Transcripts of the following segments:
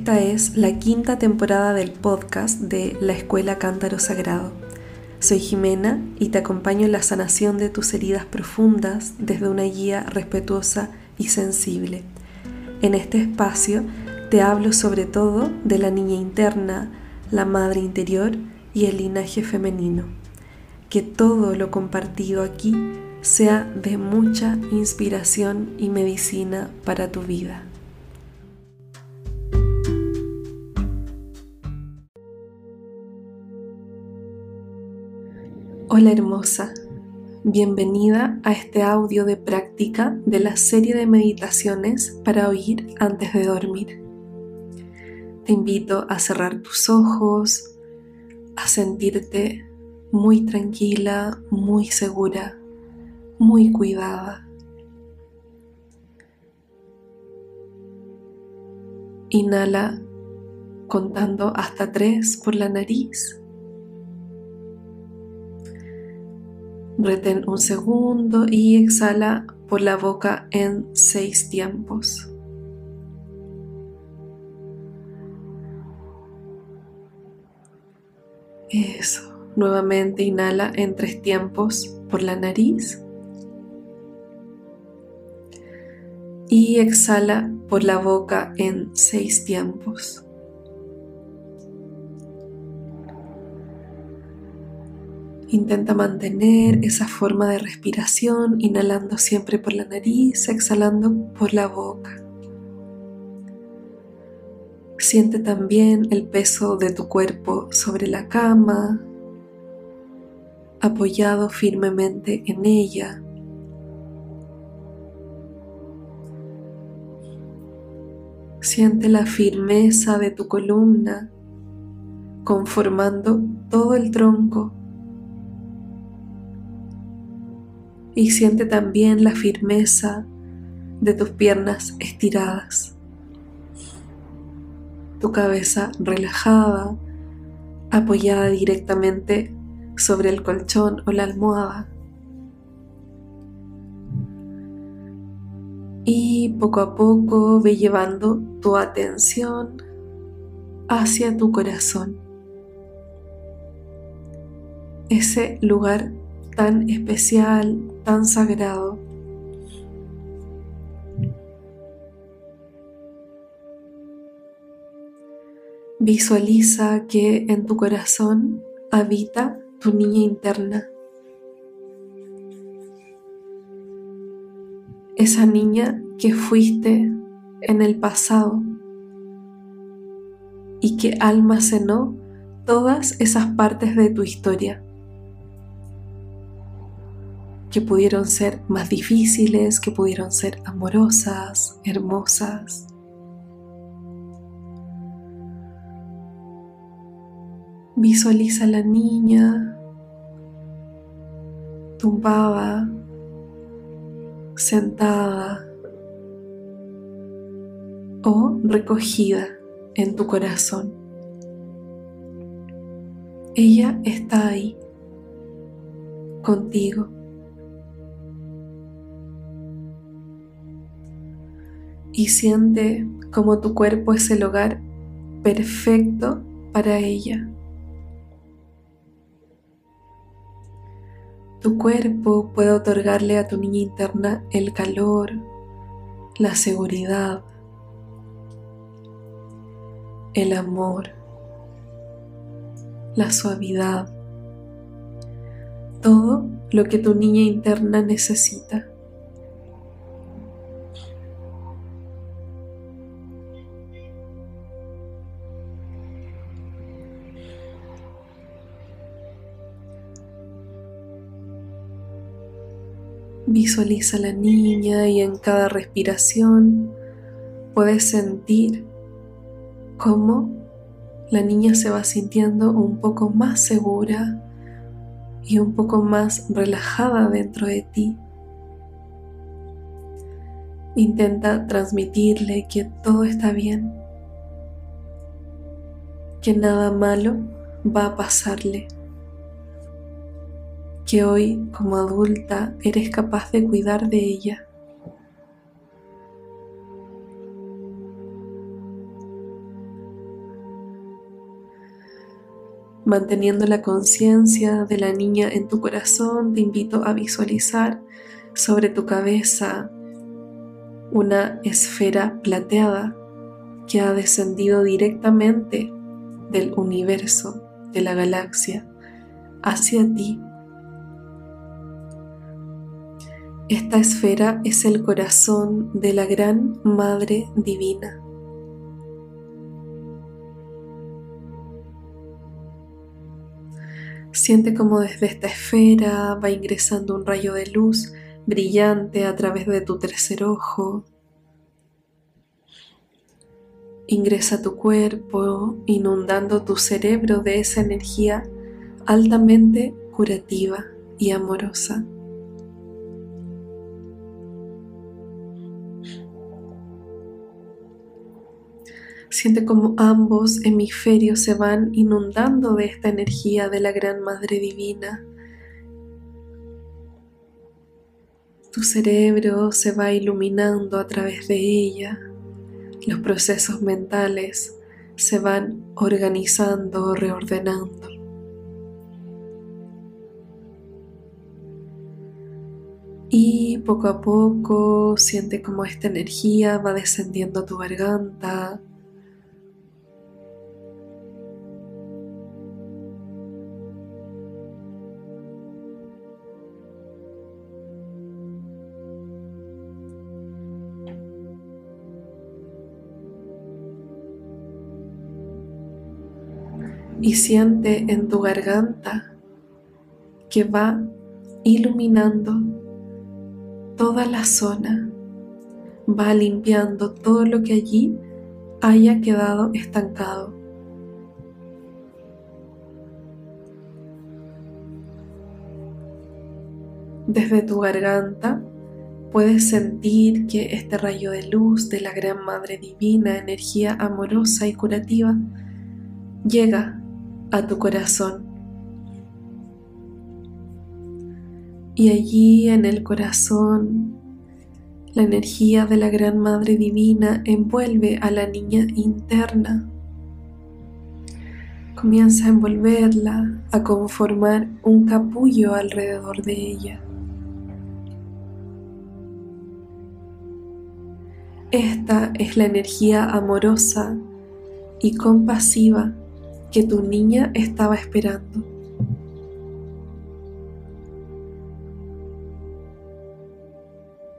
Esta es la quinta temporada del podcast de la Escuela Cántaro Sagrado. Soy Jimena y te acompaño en la sanación de tus heridas profundas desde una guía respetuosa y sensible. En este espacio te hablo sobre todo de la niña interna, la madre interior y el linaje femenino. Que todo lo compartido aquí sea de mucha inspiración y medicina para tu vida. Hola hermosa, bienvenida a este audio de práctica de la serie de meditaciones para oír antes de dormir. Te invito a cerrar tus ojos, a sentirte muy tranquila, muy segura, muy cuidada. Inhala contando hasta tres por la nariz. Retén un segundo y exhala por la boca en seis tiempos. Eso. Nuevamente inhala en tres tiempos por la nariz. Y exhala por la boca en seis tiempos. Intenta mantener esa forma de respiración, inhalando siempre por la nariz, exhalando por la boca. Siente también el peso de tu cuerpo sobre la cama, apoyado firmemente en ella. Siente la firmeza de tu columna conformando todo el tronco y siente también la firmeza de tus piernas estiradas, tu cabeza relajada, apoyada directamente sobre el colchón o la almohada. Y poco a poco ve llevando tu atención hacia tu corazón, ese lugar tan especial, tan sagrado. Visualiza que en tu corazón habita tu niña interna. Esa niña que fuiste en el pasado y que almacenó todas esas partes de tu historia que pudieron ser más difíciles, que pudieron ser amorosas, hermosas. Visualiza a la niña tumbada, sentada o recogida en tu corazón. Ella está ahí, contigo. Y siente como tu cuerpo es el hogar perfecto para ella. Tu cuerpo puede otorgarle a tu niña interna el calor, la seguridad, el amor, la suavidad, todo lo que tu niña interna necesita. Visualiza a la niña y en cada respiración puedes sentir cómo la niña se va sintiendo un poco más segura y un poco más relajada dentro de ti. Intenta transmitirle que todo está bien, que nada malo va a pasarle que hoy como adulta eres capaz de cuidar de ella. Manteniendo la conciencia de la niña en tu corazón, te invito a visualizar sobre tu cabeza una esfera plateada que ha descendido directamente del universo, de la galaxia, hacia ti Esta esfera es el corazón de la gran Madre Divina. Siente como desde esta esfera va ingresando un rayo de luz brillante a través de tu tercer ojo. Ingresa a tu cuerpo, inundando tu cerebro de esa energía altamente curativa y amorosa. Siente como ambos hemisferios se van inundando de esta energía de la Gran Madre Divina. Tu cerebro se va iluminando a través de ella. Los procesos mentales se van organizando, reordenando. Y poco a poco siente como esta energía va descendiendo a tu garganta, y siente en tu garganta que va iluminando toda la zona, va limpiando todo lo que allí haya quedado estancado. Desde tu garganta puedes sentir que este rayo de luz de la Gran Madre Divina, energía amorosa y curativa, llega a tu corazón. Y allí en el corazón, la energía de la Gran Madre Divina envuelve a la niña interna. Comienza a envolverla, a conformar un capullo alrededor de ella. Esta es la energía amorosa y compasiva que tu niña estaba esperando.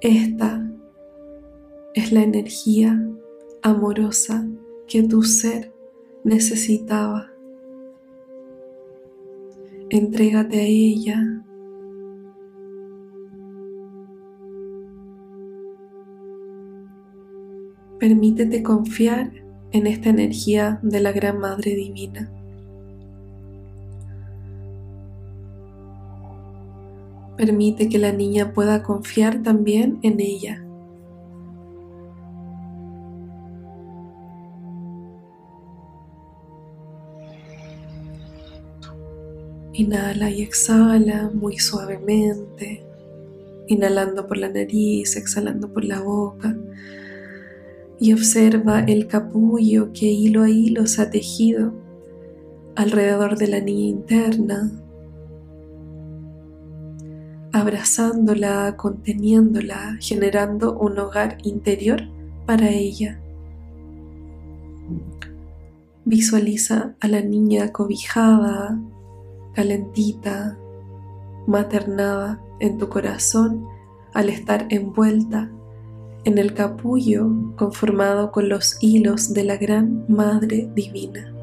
Esta es la energía amorosa que tu ser necesitaba. Entrégate a ella. Permítete confiar en esta energía de la Gran Madre Divina. Permite que la niña pueda confiar también en ella. Inhala y exhala muy suavemente, inhalando por la nariz, exhalando por la boca y observa el capullo que hilo a hilo se ha tejido alrededor de la niña interna, abrazándola, conteniéndola, generando un hogar interior para ella. Visualiza a la niña cobijada, calentita, maternada en tu corazón al estar envuelta en el capullo conformado con los hilos de la Gran Madre Divina.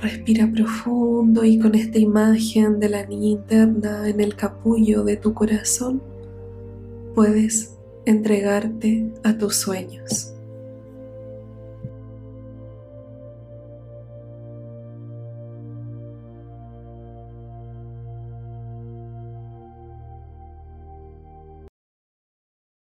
Respira profundo y con esta imagen de la niña interna en el capullo de tu corazón puedes entregarte a tus sueños.